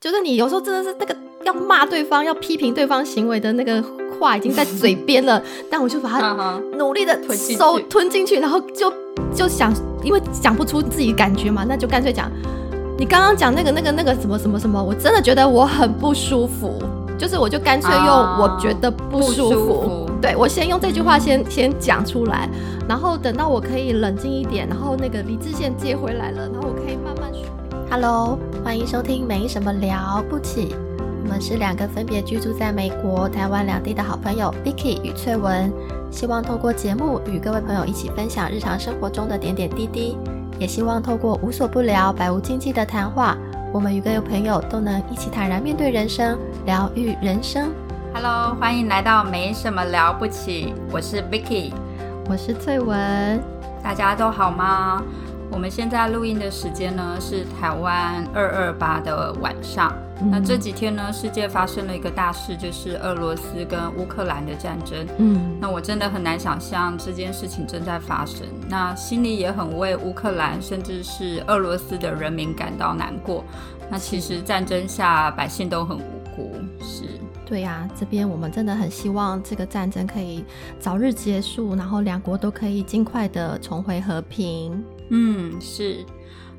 就是你有时候真的是那个要骂对方、要批评对方行为的那个话已经在嘴边了，但我就把它努力的收吞进去，然后就就想，因为讲不出自己感觉嘛，那就干脆讲，你刚刚讲那个那个那个什么什么什么，我真的觉得我很不舒服，就是我就干脆用我觉得不舒服，对我先用这句话先先讲出来，然后等到我可以冷静一点，然后那个理智线接回来了，然后我可以慢慢说。Hello，欢迎收听没什么了不起。我们是两个分别居住在美国、台湾两地的好朋友，Vicky 与翠文，希望透过节目与各位朋友一起分享日常生活中的点点滴滴，也希望透过无所不聊、百无禁忌的谈话，我们与各位朋友都能一起坦然面对人生，疗愈人生。Hello，欢迎来到没什么了不起，我是 Vicky，我是翠文，大家都好吗？我们现在录音的时间呢是台湾二二八的晚上。那这几天呢，世界发生了一个大事，就是俄罗斯跟乌克兰的战争。嗯，那我真的很难想象这件事情正在发生。那心里也很为乌克兰甚至是俄罗斯的人民感到难过。那其实战争下百姓都很无辜。是，对呀，这边我们真的很希望这个战争可以早日结束，然后两国都可以尽快的重回和平。嗯，是。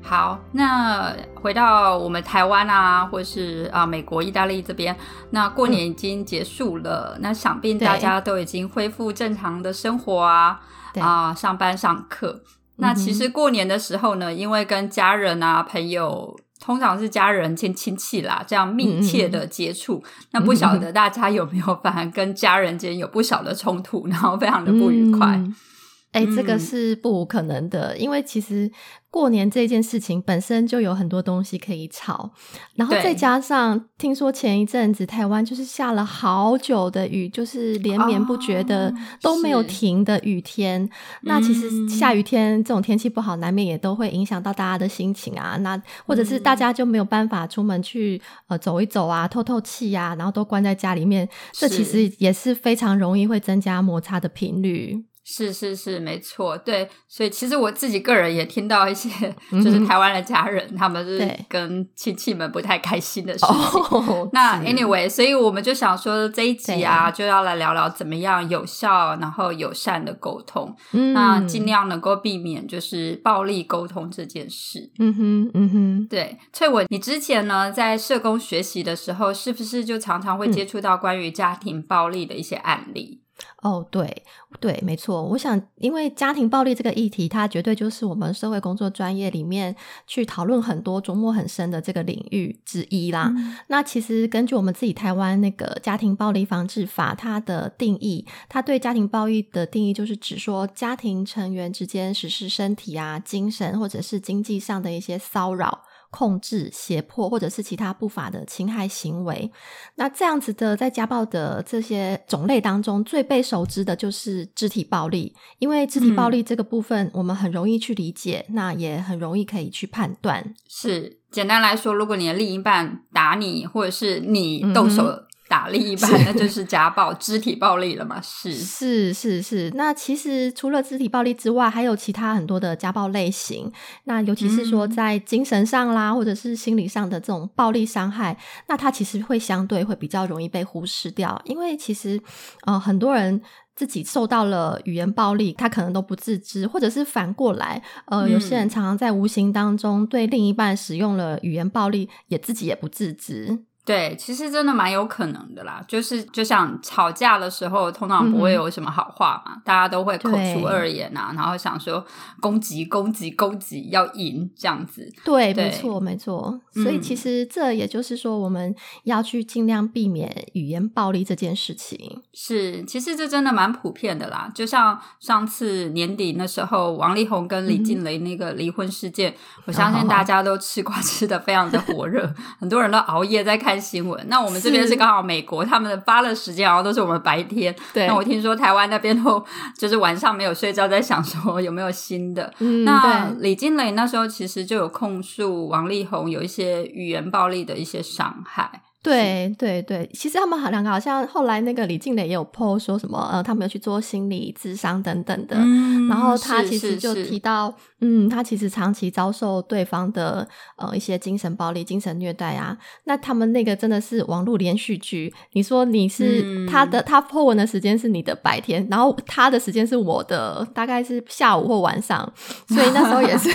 好，那回到我们台湾啊，或是啊美国、意大利这边，那过年已经结束了，那想必大家都已经恢复正常的生活啊，啊上班上课。那其实过年的时候呢，因为跟家人啊、朋友，通常是家人兼亲戚啦，这样密切的接触，那不晓得大家有没有反而跟家人间有不少的冲突，然后非常的不愉快。哎，这个是不可能的，因为其实过年这件事情本身就有很多东西可以吵，然后再加上听说前一阵子台湾就是下了好久的雨，就是连绵不绝的都没有停的雨天。那其实下雨天这种天气不好，难免也都会影响到大家的心情啊。那或者是大家就没有办法出门去呃走一走啊，透透气呀，然后都关在家里面，这其实也是非常容易会增加摩擦的频率。是是是，没错，对，所以其实我自己个人也听到一些，就是台湾的家人，他们是跟亲戚们不太开心的事情。那 anyway，所以我们就想说这一集啊，就要来聊聊怎么样有效然后友善的沟通，那尽量能够避免就是暴力沟通这件事。嗯哼，嗯哼，对，翠文，你之前呢在社工学习的时候，是不是就常常会接触到关于家庭暴力的一些案例？哦，对对，没错。我想，因为家庭暴力这个议题，它绝对就是我们社会工作专业里面去讨论很多、琢磨很深的这个领域之一啦。那其实根据我们自己台湾那个家庭暴力防治法，它的定义，它对家庭暴力的定义就是指说家庭成员之间实施身体啊、精神或者是经济上的一些骚扰。控制、胁迫或者是其他不法的侵害行为，那这样子的在家暴的这些种类当中，最被熟知的就是肢体暴力。因为肢体暴力这个部分，我们很容易去理解，那也很容易可以去判断。是简单来说，如果你的另一半打你，或者是你动手。打另一半，那就是家暴、肢体暴力了嘛？是是是是。那其实除了肢体暴力之外，还有其他很多的家暴类型。那尤其是说在精神上啦，或者是心理上的这种暴力伤害，那它其实会相对会比较容易被忽视掉。因为其实呃很多人自己受到了语言暴力，他可能都不自知，或者是反过来，呃，有些人常常在无形当中对另一半使用了语言暴力，也自己也不自知。对，其实真的蛮有可能的啦。就是就像吵架的时候，通常不会有什么好话嘛，大家都会口出恶言啊，然后想说攻击、攻击、攻击，要赢这样子。对，没错，没错。所以其实这也就是说，我们要去尽量避免语言暴力这件事情。是，其实这真的蛮普遍的啦。就像上次年底那时候，王力宏跟李静蕾那个离婚事件，我相信大家都吃瓜吃的非常的火热，很多人都熬夜在看。看新闻，那我们这边是刚好美国，他们的发了时间好像都是我们白天。对，那我听说台湾那边都就是晚上没有睡觉，在想说有没有新的。那李金磊那时候其实就有控诉王力宏有一些语言暴力的一些伤害。对对对，其实他们好两个好像后来那个李静蕾也有 po 说什么呃，他们有去做心理智商等等的，然后他其实就提到，嗯，他其实长期遭受对方的呃一些精神暴力、精神虐待啊。那他们那个真的是网络连续剧，你说你是他的，他 po 文的时间是你的白天，然后他的时间是我的，大概是下午或晚上，所以那时候也是，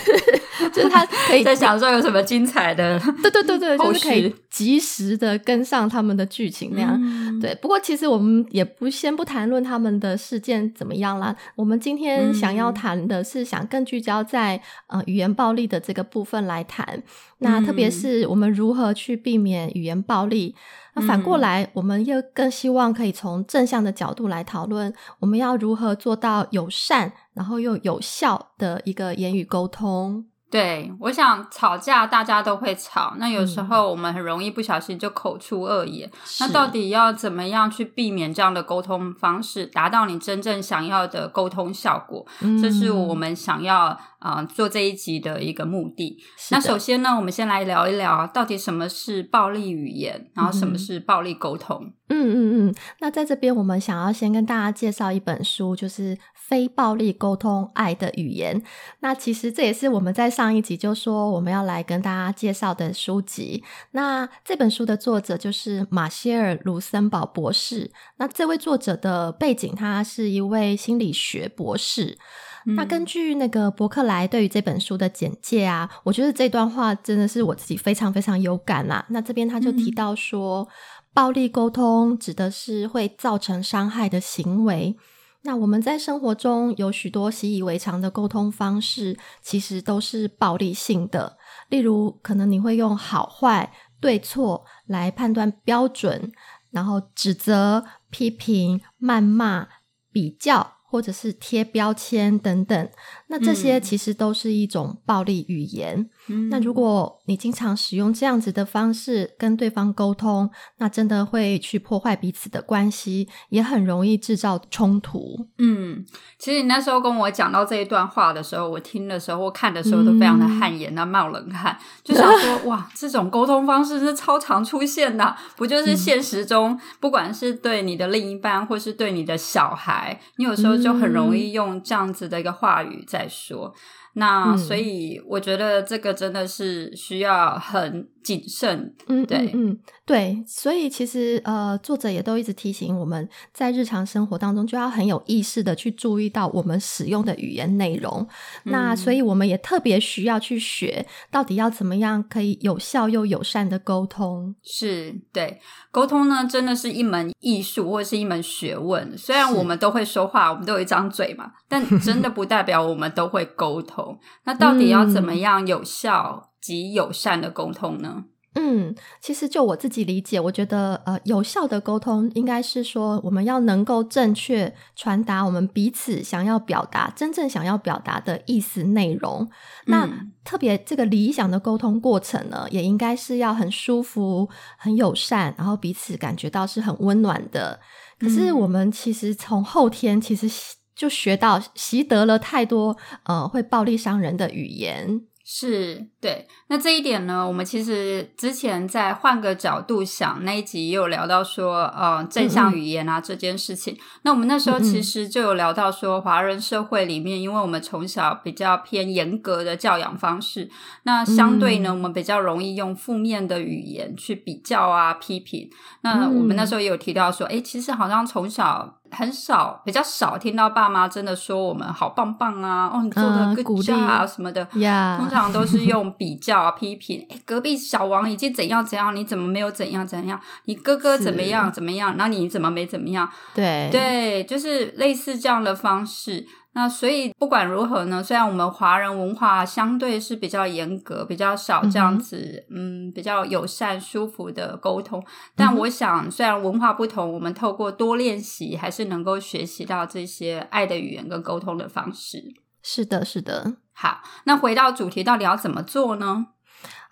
就是他可以在想说有什么精彩的，对对对对，就是可以及时的。跟上他们的剧情那样，对。不过其实我们也不先不谈论他们的事件怎么样啦。我们今天想要谈的是，想更聚焦在呃语言暴力的这个部分来谈。那特别是我们如何去避免语言暴力。那反过来，我们又更希望可以从正向的角度来讨论，我们要如何做到友善，然后又有效的一个言语沟通。对，我想吵架大家都会吵，那有时候我们很容易不小心就口出恶言。那到底要怎么样去避免这样的沟通方式，达到你真正想要的沟通效果？这是我们想要啊做这一集的一个目的。那首先呢，我们先来聊一聊到底什么是暴力语言，然后什么是暴力沟通。嗯嗯嗯。那在这边，我们想要先跟大家介绍一本书，就是。非暴力沟通，爱的语言。那其实这也是我们在上一集就说我们要来跟大家介绍的书籍。那这本书的作者就是马歇尔·卢森堡博士。那这位作者的背景，他是一位心理学博士。那根据那个伯克莱对于这本书的简介啊，我觉得这段话真的是我自己非常非常有感啦。那这边他就提到说，暴力沟通指的是会造成伤害的行为。那我们在生活中有许多习以为常的沟通方式，其实都是暴力性的。例如，可能你会用好坏、对错来判断标准，然后指责、批评、谩骂、比较。或者是贴标签等等，那这些其实都是一种暴力语言。那如果你经常使用这样子的方式跟对方沟通，那真的会去破坏彼此的关系，也很容易制造冲突。嗯，其实你那时候跟我讲到这一段话的时候，我听的时候我看的时候都非常的汗颜啊，冒冷汗，就想说哇，这种沟通方式是超常出现的，不就是现实中不管是对你的另一半或是对你的小孩，你有时候。就很容易用这样子的一个话语在说，那所以我觉得这个真的是需要很。谨慎，嗯，对，嗯，对，所以其实呃，作者也都一直提醒我们在日常生活当中就要很有意识的去注意到我们使用的语言内容。那所以我们也特别需要去学，到底要怎么样可以有效又友善的沟通。是对，沟通呢，真的是一门艺术或者是一门学问。虽然我们都会说话，我们都有一张嘴嘛，但真的不代表我们都会沟通。那到底要怎么样有效？及友善的沟通呢？嗯，其实就我自己理解，我觉得呃，有效的沟通应该是说，我们要能够正确传达我们彼此想要表达、真正想要表达的意思内容。那特别这个理想的沟通过程呢，也应该是要很舒服、很友善，然后彼此感觉到是很温暖的。可是我们其实从后天其实就学到习得了太多呃会暴力伤人的语言。是对，那这一点呢，我们其实之前在换个角度想那一集也有聊到说，呃，正向语言啊这件事情。那我们那时候其实就有聊到说，华人社会里面，因为我们从小比较偏严格的教养方式，那相对呢，我们比较容易用负面的语言去比较啊、批评。那我们那时候也有提到说，哎，其实好像从小。很少，比较少听到爸妈真的说我们好棒棒啊，哦，你做的更加啊什么的，通常都是用比较啊、批评。哎，隔壁小王已经怎样怎样，你怎么没有怎样怎样？你哥哥怎么样怎么样？那你怎么没怎么样？对对，就是类似这样的方式。那所以不管如何呢，虽然我们华人文化相对是比较严格、比较少这样子，嗯，比较友善、舒服的沟通，但我想，虽然文化不同，我们透过多练习，还是能够学习到这些爱的语言跟沟通的方式。是的，是的。好，那回到主题，到底要怎么做呢？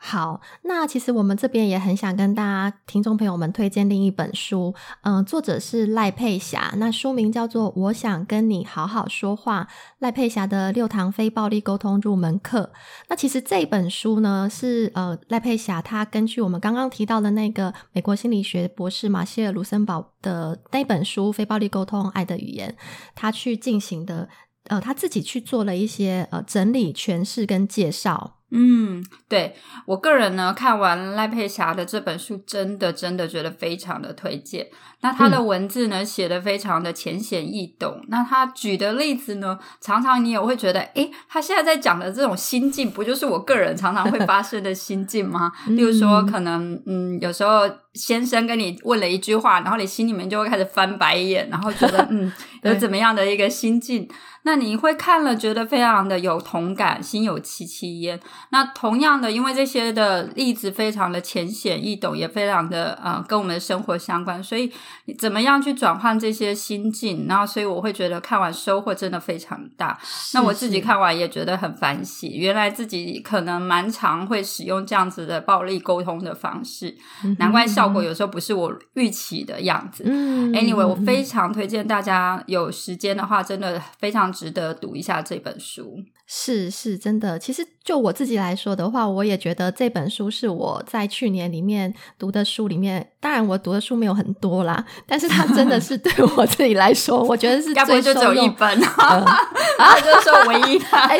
好，那其实我们这边也很想跟大家听众朋友们推荐另一本书，嗯，作者是赖佩霞，那书名叫做《我想跟你好好说话》，赖佩霞的六堂非暴力沟通入门课。那其实这本书呢，是呃赖佩霞她根据我们刚刚提到的那个美国心理学博士马歇尔卢森堡的那本书《非暴力沟通：爱的语言》，他去进行的，呃，他自己去做了一些呃整理、诠释跟介绍。嗯，对我个人呢，看完赖佩霞的这本书，真的真的觉得非常的推荐。那她的文字呢，写的非常的浅显易懂。那她举的例子呢，常常你也会觉得，诶，她现在在讲的这种心境，不就是我个人常常会发生的心境吗？例如说，可能嗯，有时候先生跟你问了一句话，然后你心里面就会开始翻白眼，然后觉得 嗯，有怎么样的一个心境。那你会看了觉得非常的有同感，心有戚戚焉。那同样的，因为这些的例子非常的浅显易懂，也非常的呃跟我们的生活相关，所以怎么样去转换这些心境？然后，所以我会觉得看完收获真的非常大。那我自己看完也觉得很反省，原来自己可能蛮常会使用这样子的暴力沟通的方式，难怪效果有时候不是我预期的样子。Anyway，我非常推荐大家有时间的话，真的非常。值得读一下这本书，是是真的。其实就我自己来说的话，我也觉得这本书是我在去年里面读的书里面。当然，我读的书没有很多啦，但是它真的是 对我自己来说，我觉得是最就只有一本啊，就是说唯一。哎，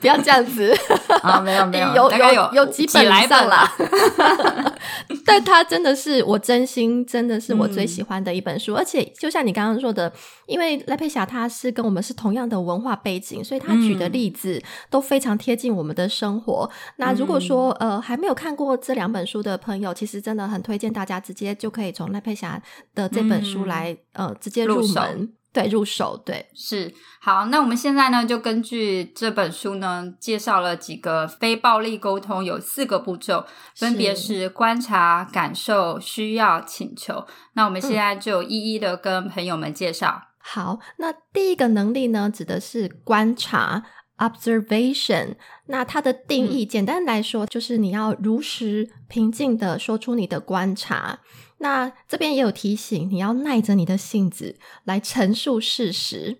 不要这样子啊！没有没有，有有有几本啦。但它真的是我真心，真的是我最喜欢的一本书。而且，就像你刚刚说的，因为赖佩霞她是跟我们是同样的文化背景，所以她举的例子都非常贴近我们的生活。那如果说呃还没有看过这两本书的朋友，其实真的很推荐大家直接就可以从赖佩霞的这本书来呃直接入门。对，入手对是好。那我们现在呢，就根据这本书呢，介绍了几个非暴力沟通，有四个步骤，分别是观察、感受、需要、请求。那我们现在就一一的跟朋友们介绍。好，那第一个能力呢，指的是观察 （observation）。那它的定义，简单来说，就是你要如实、平静的说出你的观察。那这边也有提醒，你要耐着你的性子来陈述事实。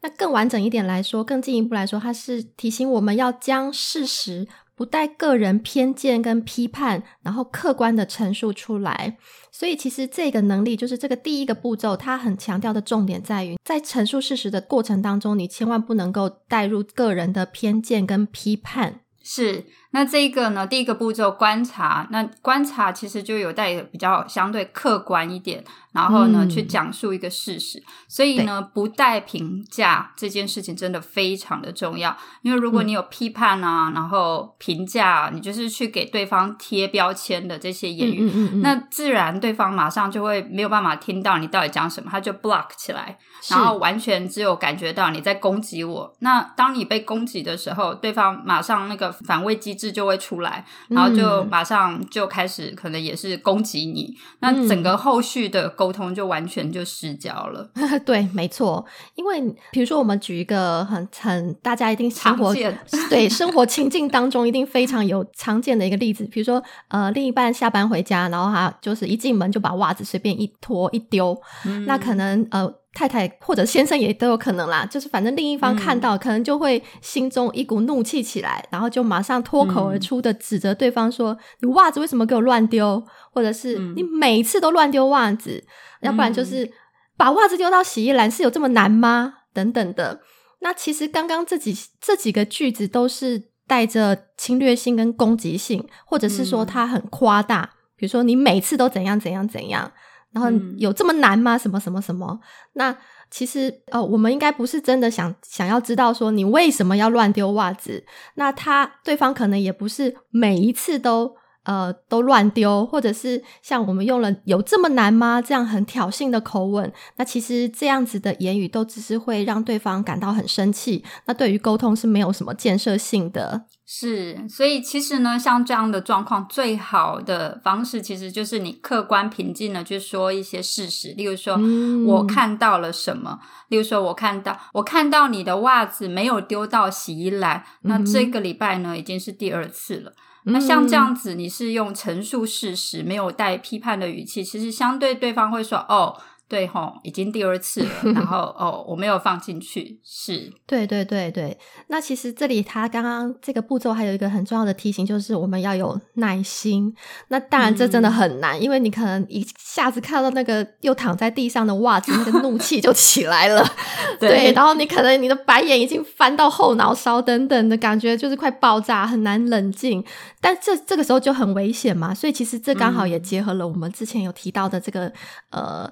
那更完整一点来说，更进一步来说，它是提醒我们要将事实不带个人偏见跟批判，然后客观的陈述出来。所以，其实这个能力就是这个第一个步骤，它很强调的重点在于，在陈述事实的过程当中，你千万不能够带入个人的偏见跟批判。是。那这个呢？第一个步骤观察，那观察其实就有带比较相对客观一点，然后呢去讲述一个事实，所以呢不带评价这件事情真的非常的重要，因为如果你有批判啊，然后评价，你就是去给对方贴标签的这些言语，那自然对方马上就会没有办法听到你到底讲什么，他就 block 起来，然后完全只有感觉到你在攻击我。那当你被攻击的时候，对方马上那个反胃机制。就会出来，然后就马上就开始，可能也是攻击你。那整个后续的沟通就完全就失焦了。对，没错。因为比如说，我们举一个很很大家一定生活对生活情境当中一定非常有常见的一个例子，比如说呃，另一半下班回家，然后他就是一进门就把袜子随便一脱一丢，那可能呃。太太或者先生也都有可能啦，就是反正另一方看到，可能就会心中一股怒气起来，然后就马上脱口而出的指责对方说：“你袜子为什么给我乱丢？或者是你每次都乱丢袜子？要不然就是把袜子丢到洗衣篮是有这么难吗？等等的。那其实刚刚这几这几个句子都是带着侵略性跟攻击性，或者是说他很夸大，比如说你每次都怎样怎样怎样。然后有这么难吗？什么什么什么？那其实哦，我们应该不是真的想想要知道说你为什么要乱丢袜子。那他对方可能也不是每一次都呃都乱丢，或者是像我们用了有这么难吗？这样很挑衅的口吻。那其实这样子的言语都只是会让对方感到很生气。那对于沟通是没有什么建设性的。是，所以其实呢，像这样的状况，最好的方式其实就是你客观平静的去说一些事实，例如说我看到了什么，例如说我看到我看到你的袜子没有丢到洗衣篮，那这个礼拜呢已经是第二次了。那像这样子，你是用陈述事实，没有带批判的语气，其实相对对方会说哦。对吼，已经第二次了，然后 哦，我没有放进去，是对对对对。那其实这里他刚刚这个步骤还有一个很重要的提醒，就是我们要有耐心。那当然这真的很难，因为你可能一下子看到那个又躺在地上的袜子，那个怒气就起来了。对，然后你可能你的白眼已经翻到后脑勺等等的感觉，就是快爆炸，很难冷静。但这这个时候就很危险嘛，所以其实这刚好也结合了我们之前有提到的这个呃。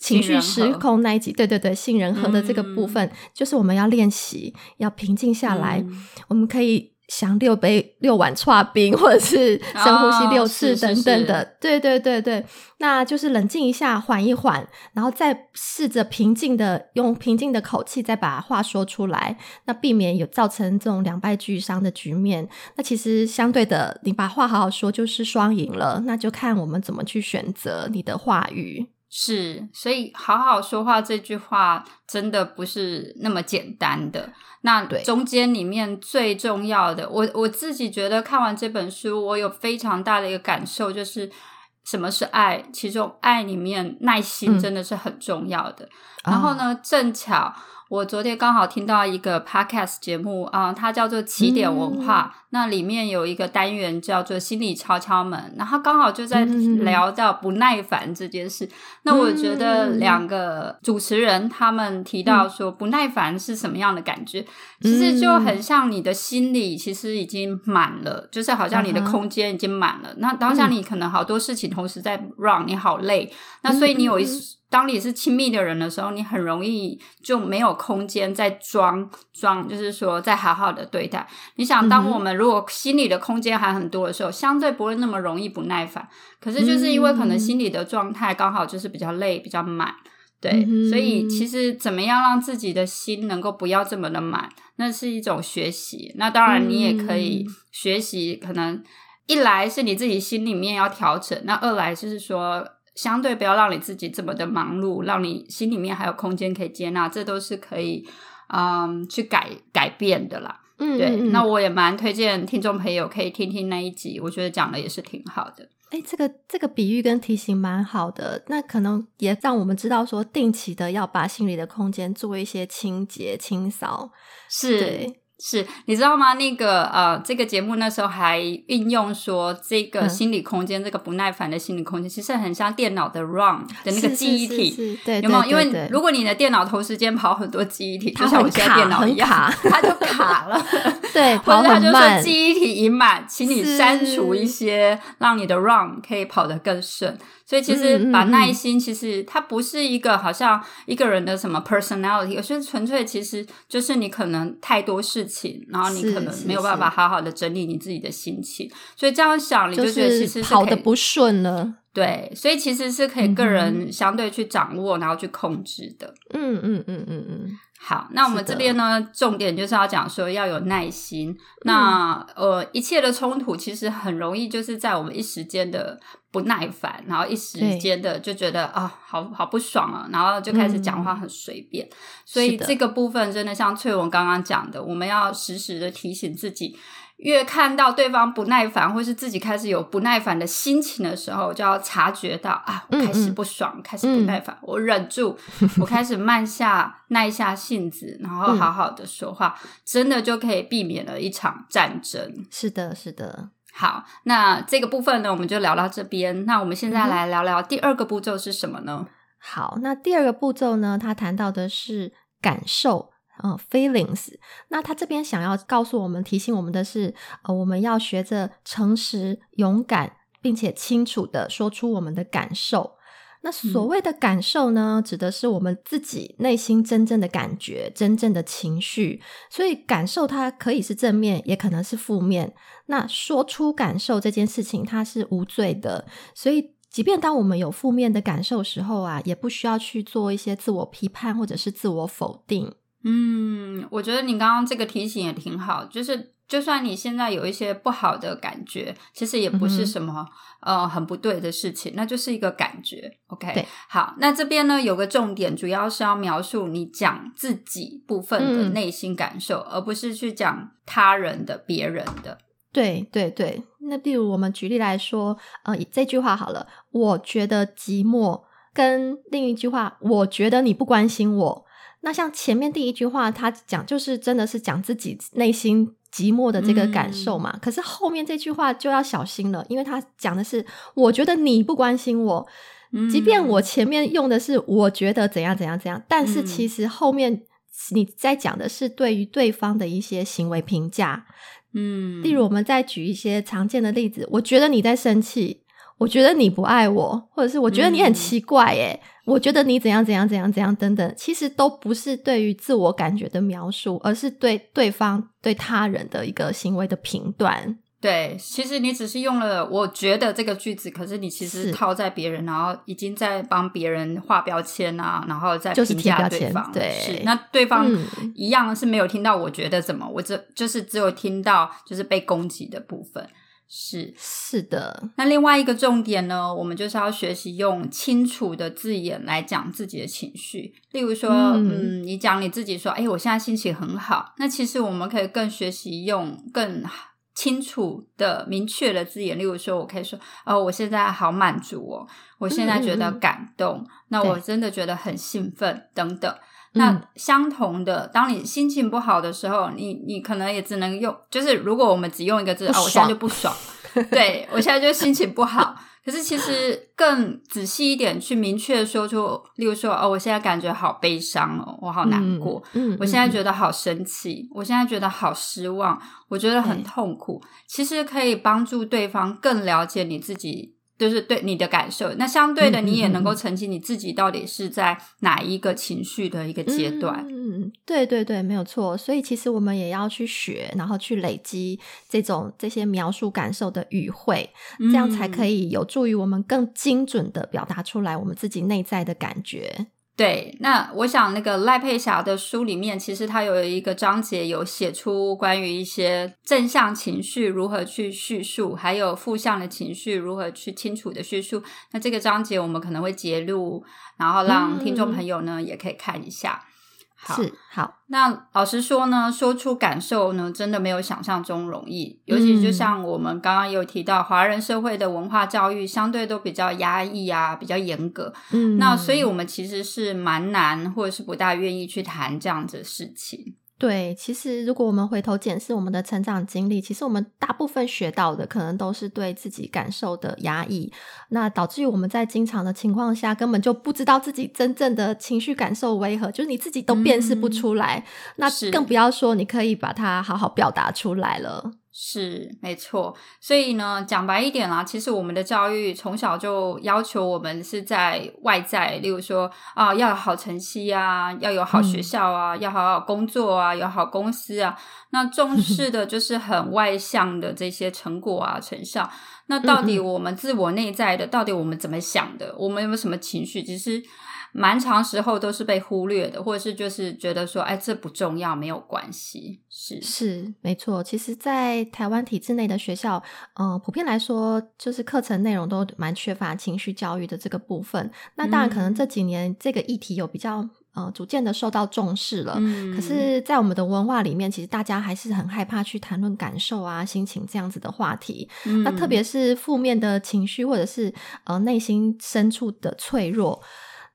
情绪失控那一集，对对对，杏仁核的这个部分，就是我们要练习，要平静下来。我们可以想六杯六碗搓冰，或者是深呼吸六次等等的。对对对对，那就是冷静一下，缓一缓，然后再试着平静的用平静的口气再把话说出来，那避免有造成这种两败俱伤的局面。那其实相对的，你把话好好说，就是双赢了。那就看我们怎么去选择你的话语。是，所以好好说话这句话真的不是那么简单的。那中间里面最重要的，我我自己觉得看完这本书，我有非常大的一个感受，就是什么是爱？其中爱里面耐心真的是很重要的。然后呢，正巧。我昨天刚好听到一个 podcast 节目啊，它叫做起点文化，那里面有一个单元叫做心理敲敲门，然后刚好就在聊到不耐烦这件事。那我觉得两个主持人他们提到说不耐烦是什么样的感觉，其实就很像你的心里其实已经满了，就是好像你的空间已经满了。那当下你可能好多事情同时在 run，你好累，那所以你有一。当你是亲密的人的时候，你很容易就没有空间再装装，就是说再好好的对待。你想，当我们如果心里的空间还很多的时候，相对不会那么容易不耐烦。可是就是因为可能心理的状态刚好就是比较累、比较满，对，所以其实怎么样让自己的心能够不要这么的满，那是一种学习。那当然，你也可以学习，可能一来是你自己心里面要调整，那二来就是说。相对不要让你自己这么的忙碌，让你心里面还有空间可以接纳，这都是可以嗯去改改变的啦。嗯，对。那我也蛮推荐听众朋友可以听听那一集，我觉得讲的也是挺好的。哎，这个这个比喻跟提醒蛮好的，那可能也让我们知道说，定期的要把心里的空间做一些清洁清扫，是。是你知道吗？那个呃，这个节目那时候还运用说，这个心理空间，这个不耐烦的心理空间，其实很像电脑的 ROM 的那个记忆体，对，有没有？因为如果你的电脑同时间跑很多记忆体，就像我现在电脑一样，它就卡了。对，跑很慢，记忆体已满，请你删除一些，让你的 ROM 可以跑得更顺。所以其实把耐心，其实它不是一个好像一个人的什么 personality，而是纯粹其实就是你可能太多事情，然后你可能没有办法好好的整理你自己的心情。所以这样想，你就觉得其实跑的不顺了。对，所以其实是可以个人相对去掌握，然后去控制的。嗯嗯嗯嗯嗯。好，那我们这边呢，重点就是要讲说要有耐心。那呃，一切的冲突其实很容易就是在我们一时间的不耐烦，然后一时间的就觉得啊，好好不爽啊，然后就开始讲话很随便。所以这个部分真的像翠文刚刚讲的，我们要时时的提醒自己。越看到对方不耐烦，或是自己开始有不耐烦的心情的时候，就要察觉到啊，我开始不爽，开始不耐烦，我忍住，我开始慢下、耐下性子，然后好好的说话，真的就可以避免了一场战争。是的，是的。好，那这个部分呢，我们就聊到这边。那我们现在来聊聊第二个步骤是什么呢？好，那第二个步骤呢，他谈到的是感受。嗯，feelings。那他这边想要告诉我们、提醒我们的是，呃，我们要学着诚实、勇敢，并且清楚的说出我们的感受。那所谓的感受呢，指的是我们自己内心真正的感觉、真正的情绪。所以，感受它可以是正面，也可能是负面。那说出感受这件事情，它是无罪的。所以，即便当我们有负面的感受时候啊，也不需要去做一些自我批判或者是自我否定。嗯，我觉得你刚刚这个提醒也挺好，就是就算你现在有一些不好的感觉，其实也不是什么呃很不对的事情，那就是一个感觉。OK，好，那这边呢有个重点，主要是要描述你讲自己部分的内心感受，而不是去讲他人的、别人的。对对对，那比如我们举例来说，呃，这句话好了，我觉得寂寞，跟另一句话，我觉得你不关心我。那像前面第一句话，他讲就是真的是讲自己内心寂寞的这个感受嘛。可是后面这句话就要小心了，因为他讲的是我觉得你不关心我，即便我前面用的是我觉得怎样怎样怎样，但是其实后面你在讲的是对于对方的一些行为评价。嗯，例如我们再举一些常见的例子，我觉得你在生气，我觉得你不爱我，或者是我觉得你很奇怪，耶，我觉得你怎样怎样怎样怎样等等，其实都不是对于自我感觉的描述，而是对对方对他人的一个行为的评断。对，其实你只是用了“我觉得”这个句子，可是你其实套在别人，然后已经在帮别人画标签啊，然后再评价对方。对，那对方一样是没有听到“我觉得”怎么，我只就是只有听到就是被攻击的部分。是是的。那另外一个重点呢，我们就是要学习用清楚的字眼来讲自己的情绪。例如说，嗯，你讲你自己说，哎，我现在心情很好。那其实我们可以更学习用更。清楚的、明确的字眼，例如说，我可以说：“哦，我现在好满足哦，我现在觉得感动，那我真的觉得很兴奋，等等。”那相同的，当你心情不好的时候，你你可能也只能用，就是如果我们只用一个字，哦，我现在就不爽，对我现在就心情不好。可是其实更仔细一点，去明确说出，例如说，哦，我现在感觉好悲伤哦，我好难过，嗯，我现在觉得好生气，我现在觉得好失望，我觉得很痛苦。其实可以帮助对方更了解你自己。就是对你的感受，那相对的，你也能够澄清你自己到底是在哪一个情绪的一个阶段。嗯，对对对，没有错。所以其实我们也要去学，然后去累积这种这些描述感受的语汇，这样才可以有助于我们更精准的表达出来我们自己内在的感觉。对，那我想那个赖佩霞的书里面，其实她有一个章节有写出关于一些正向情绪如何去叙述，还有负向的情绪如何去清楚的叙述。那这个章节我们可能会截录，然后让听众朋友呢也可以看一下。是好，那老实说呢，说出感受呢，真的没有想象中容易。尤其就像我们刚刚有提到，华人社会的文化教育相对都比较压抑啊，比较严格。嗯，那所以我们其实是蛮难，或者是不大愿意去谈这样子的事情。对，其实如果我们回头检视我们的成长经历，其实我们大部分学到的可能都是对自己感受的压抑，那导致于我们在经常的情况下根本就不知道自己真正的情绪感受为何，就是你自己都辨识不出来，那更不要说你可以把它好好表达出来了。是没错，所以呢，讲白一点啦，其实我们的教育从小就要求我们是在外在，例如说啊，要有好成绩啊，要有好学校啊，要好好工作啊，有好公司啊，那重视的就是很外向的这些成果啊，成效。那到底我们自我内在的，到底我们怎么想的，我们有没有什么情绪？其实。蛮长时候都是被忽略的，或者是就是觉得说，哎，这不重要，没有关系。是是，没错。其实，在台湾体制内的学校，嗯，普遍来说，就是课程内容都蛮缺乏情绪教育的这个部分。那当然，可能这几年这个议题有比较呃逐渐的受到重视了。可是，在我们的文化里面，其实大家还是很害怕去谈论感受啊、心情这样子的话题。那特别是负面的情绪，或者是呃内心深处的脆弱。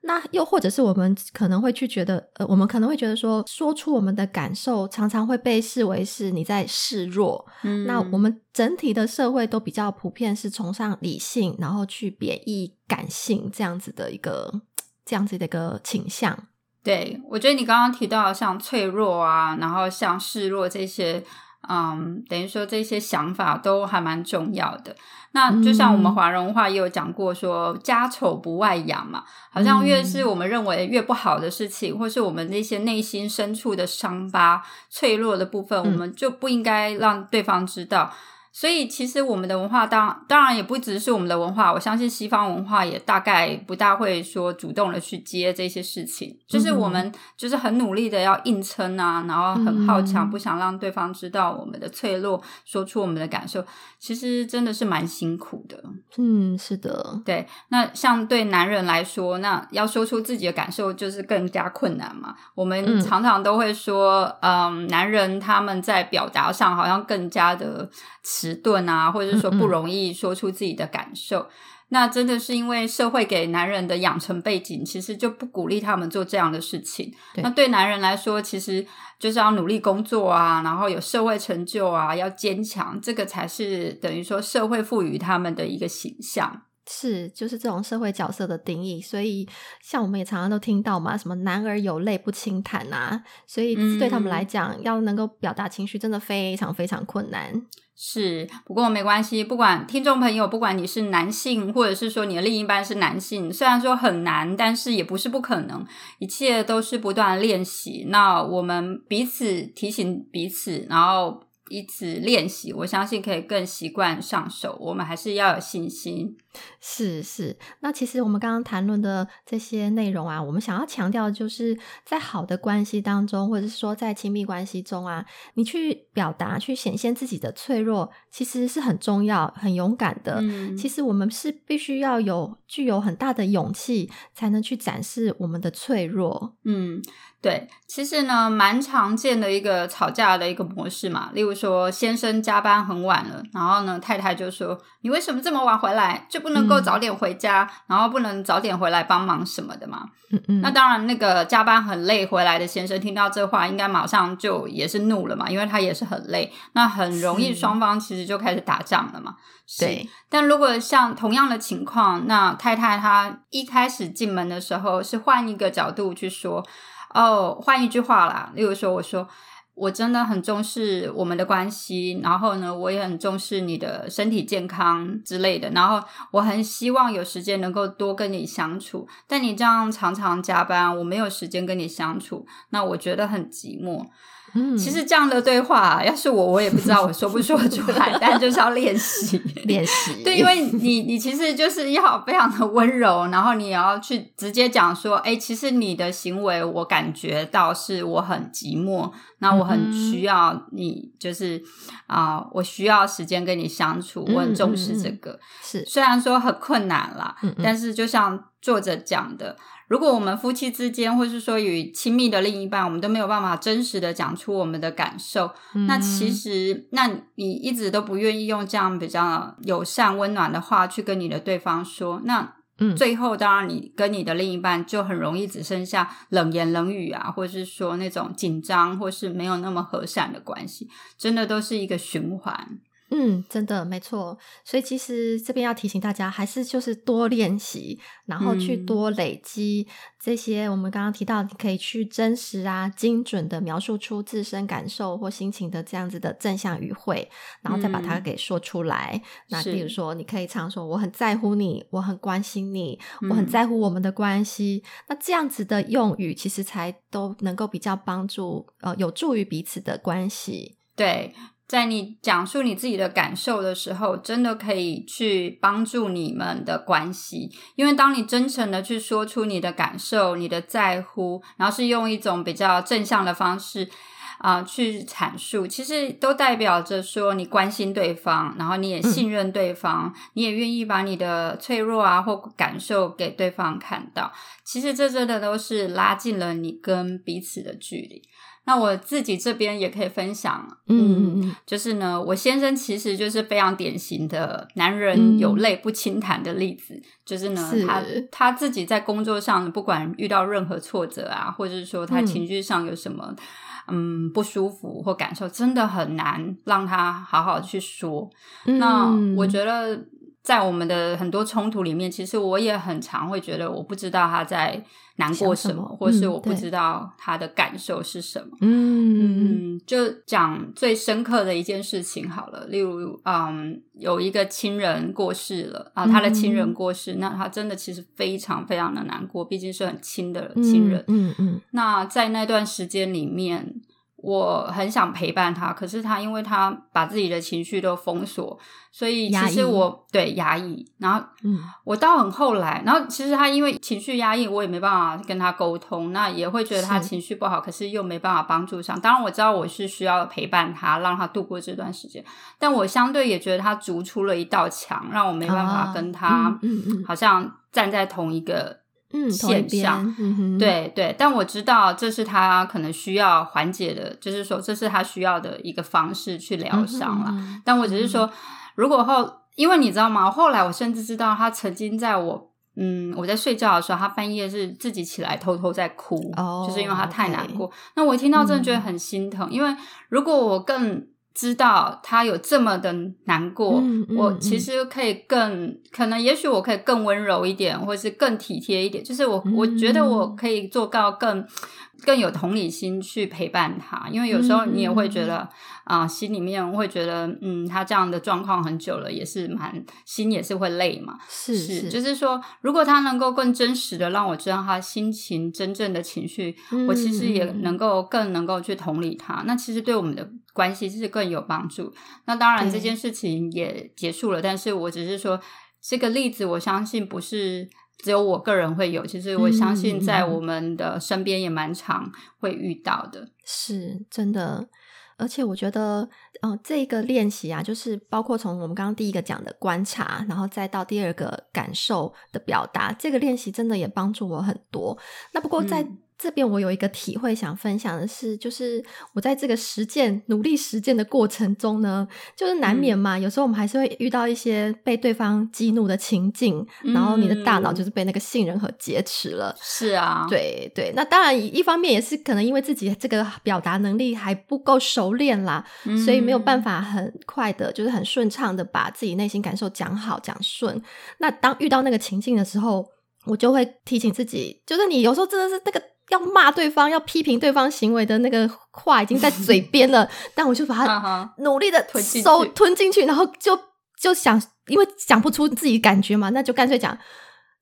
那又或者是我们可能会去觉得，呃，我们可能会觉得说，说出我们的感受，常常会被视为是你在示弱。嗯，那我们整体的社会都比较普遍是崇尚理性，然后去贬义感性这样子的一个这样子的一个倾向。对，我觉得你刚刚提到像脆弱啊，然后像示弱这些。嗯，等于说这些想法都还蛮重要的。那就像我们华人文化也有讲过，说家丑不外扬嘛，好像越是我们认为越不好的事情，或是我们那些内心深处的伤疤、脆弱的部分，我们就不应该让对方知道。所以，其实我们的文化当当然也不只是我们的文化，我相信西方文化也大概不大会说主动的去接这些事情。就是我们就是很努力的要硬撑啊，然后很好强，不想让对方知道我们的脆弱，说出我们的感受，其实真的是蛮辛苦的。嗯，是的，对。那像对男人来说，那要说出自己的感受就是更加困难嘛。我们常常都会说，嗯，男人他们在表达上好像更加的。迟钝啊，或者是说不容易说出自己的感受，那真的是因为社会给男人的养成背景，其实就不鼓励他们做这样的事情。那对男人来说，其实就是要努力工作啊，然后有社会成就啊，要坚强，这个才是等于说社会赋予他们的一个形象。是，就是这种社会角色的定义，所以像我们也常常都听到嘛，什么“男儿有泪不轻弹”啊，所以对他们来讲，要能够表达情绪，真的非常非常困难。是，不过没关系，不管听众朋友，不管你是男性，或者是说你的另一半是男性，虽然说很难，但是也不是不可能，一切都是不断练习。那我们彼此提醒彼此，然后。以此练习，我相信可以更习惯上手。我们还是要有信心。是是，那其实我们刚刚谈论的这些内容啊，我们想要强调的就是在好的关系当中，或者是说在亲密关系中啊，你去表达、去显现自己的脆弱，其实是很重要、很勇敢的。其实我们是必须要有具有很大的勇气，才能去展示我们的脆弱。嗯。对，其实呢，蛮常见的一个吵架的一个模式嘛。例如说，先生加班很晚了，然后呢，太太就说：“你为什么这么晚回来？就不能够早点回家，然后不能早点回来帮忙什么的嘛？”嗯嗯。那当然，那个加班很累回来的先生听到这话，应该马上就也是怒了嘛，因为他也是很累。那很容易双方其实就开始打仗了嘛。对。但如果像同样的情况，那太太她一开始进门的时候是换一个角度去说。哦，换一句话啦，例如说，我说我真的很重视我们的关系，然后呢，我也很重视你的身体健康之类的，然后我很希望有时间能够多跟你相处，但你这样常常加班，我没有时间跟你相处，那我觉得很寂寞。其实这样的对话，要是我，我也不知道我说不说出来，但就是要练习练习。对，因为你你其实就是要非常的温柔，然后你也要去直接讲说，哎，其实你的行为我感觉到是我很寂寞，那我很需要你，就是啊，我需要时间跟你相处，我很重视这个。是，虽然说很困难啦，但是就像作者讲的。如果我们夫妻之间，或是说与亲密的另一半，我们都没有办法真实的讲出我们的感受，那其实，那你一直都不愿意用这样比较友善、温暖的话去跟你的对方说，那最后当然你跟你的另一半就很容易只剩下冷言冷语啊，或是说那种紧张，或是没有那么和善的关系，真的都是一个循环。嗯，真的没错。所以其实这边要提醒大家，还是就是多练习，然后去多累积这些。我们刚刚提到，你可以去真实啊、精准的描述出自身感受或心情的这样子的正向语汇，然后再把它给说出来。那比如说，你可以常说：“我很在乎你，我很关心你，我很在乎我们的关系。”那这样子的用语，其实才都能够比较帮助呃，有助于彼此的关系。对。在你讲述你自己的感受的时候，真的可以去帮助你们的关系。因为当你真诚的去说出你的感受、你的在乎，然后是用一种比较正向的方式啊去阐述，其实都代表着说你关心对方，然后你也信任对方，你也愿意把你的脆弱啊或感受给对方看到。其实这真的都是拉近了你跟彼此的距离。那我自己这边也可以分享，嗯，就是呢，我先生其实就是非常典型的男人有泪不轻弹的例子，就是呢，他他自己在工作上不管遇到任何挫折啊，或者是说他情绪上有什么嗯不舒服或感受，真的很难让他好好去说。那我觉得。在我们的很多冲突里面，其实我也很常会觉得，我不知道他在难过什么，或是我不知道他的感受是什么。嗯嗯，就讲最深刻的一件事情好了，例如，嗯，有一个亲人过世了啊，他的亲人过世，那他真的其实非常非常的难过，毕竟是很亲的亲人。嗯嗯，那在那段时间里面。我很想陪伴他，可是他因为他把自己的情绪都封锁，所以其实我对压抑。然后，嗯，我到很后来，然后其实他因为情绪压抑，我也没办法跟他沟通，那也会觉得他情绪不好，可是又没办法帮助上。当然我知道我是需要陪伴他，让他度过这段时间，但我相对也觉得他筑出了一道墙，让我没办法跟他，好像站在同一个。嗯，现象，对对，但我知道这是他可能需要缓解的，就是说这是他需要的一个方式去疗伤了。但我只是说，如果后，因为你知道吗？后来我甚至知道他曾经在我，嗯，我在睡觉的时候，他半夜是自己起来偷偷在哭，就是因为他太难过。那我听到真的觉得很心疼，因为如果我更。知道他有这么的难过，我其实可以更可能，也许我可以更温柔一点，或者是更体贴一点。就是我我觉得我可以做到更更有同理心去陪伴他，因为有时候你也会觉得啊，心里面会觉得，嗯，他这样的状况很久了，也是蛮心也是会累嘛。是是，就是说，如果他能够更真实的让我知道他心情真正的情绪，我其实也能够更能够去同理他。那其实对我们的。关系是更有帮助。那当然，这件事情也结束了。但是我只是说，这个例子，我相信不是只有我个人会有。其实我相信，在我们的身边也蛮常会遇到的。是真的，而且我觉得，嗯，这个练习啊，就是包括从我们刚刚第一个讲的观察，然后再到第二个感受的表达，这个练习真的也帮助我很多。那不过在。这边我有一个体会想分享的是，就是我在这个实践、努力实践的过程中呢，就是难免嘛，有时候我们还是会遇到一些被对方激怒的情境，然后你的大脑就是被那个信任和劫持了。是啊，对对。那当然，一方面也是可能因为自己这个表达能力还不够熟练啦，所以没有办法很快的，就是很顺畅的把自己内心感受讲好讲顺。那当遇到那个情境的时候，我就会提醒自己，就是你有时候真的是那个。要骂对方、要批评对方行为的那个话已经在嘴边了，但我就把它努力的收吞进去，然后就就想，因为讲不出自己感觉嘛，那就干脆讲，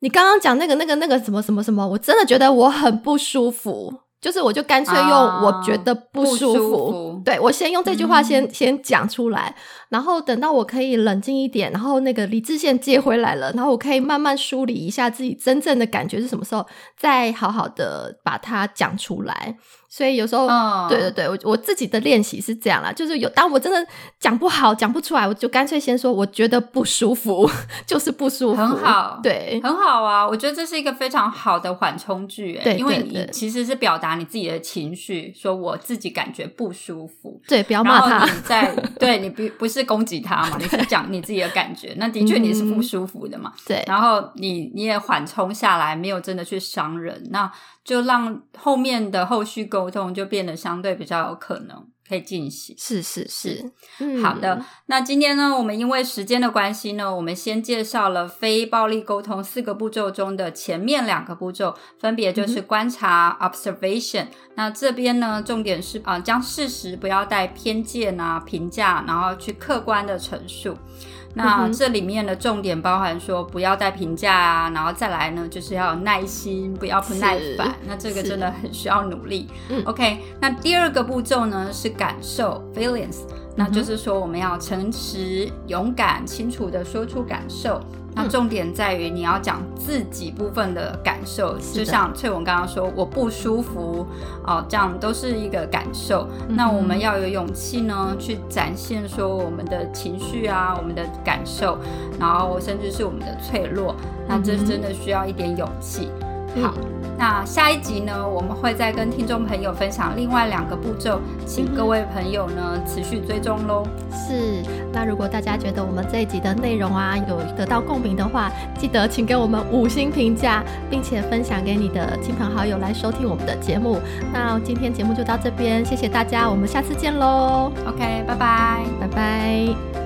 你刚刚讲那个、那个、那个什么什么什么，我真的觉得我很不舒服。就是我就干脆用我觉得不舒服，对我先用这句话先先讲出来，然后等到我可以冷静一点，然后那个理智线接回来了，然后我可以慢慢梳理一下自己真正的感觉是什么时候，再好好的把它讲出来。所以有时候，对对对，我我自己的练习是这样啦，就是有当我真的讲不好、讲不出来，我就干脆先说我觉得不舒服，就是不舒服，很好，对，很好啊。我觉得这是一个非常好的缓冲句，对，因为你其实是表达你自己的情绪，说我自己感觉不舒服，对，不要骂他，在对你不不是攻击他嘛，你是讲你自己的感觉，那的确你是不舒服的嘛，对，然后你你也缓冲下来，没有真的去伤人，那。就让后面的后续沟通就变得相对比较有可能可以进行。是是是，好的。那今天呢，我们因为时间的关系呢，我们先介绍了非暴力沟通四个步骤中的前面两个步骤，分别就是观察 （observation）。那这边呢，重点是啊，将事实不要带偏见啊、评价，然后去客观的陈述。那这里面的重点包含说不要带评价啊，然后再来呢就是要有耐心，不要不耐烦。那这个真的很需要努力。OK，那第二个步骤呢是感受 （feelings），那就是说我们要诚实、勇敢、清楚的说出感受。那重点在于你要讲自己部分的感受，就像翠文刚刚说，我不舒服哦，这样都是一个感受。那我们要有勇气呢，去展现说我们的情绪啊，我们的感受，然后甚至是我们的脆弱。那这真的需要一点勇气。好。那下一集呢，我们会再跟听众朋友分享另外两个步骤，请各位朋友呢持续追踪喽。是，那如果大家觉得我们这一集的内容啊有得到共鸣的话，记得请给我们五星评价，并且分享给你的亲朋好友来收听我们的节目。那今天节目就到这边，谢谢大家，我们下次见喽。OK，拜拜，拜拜。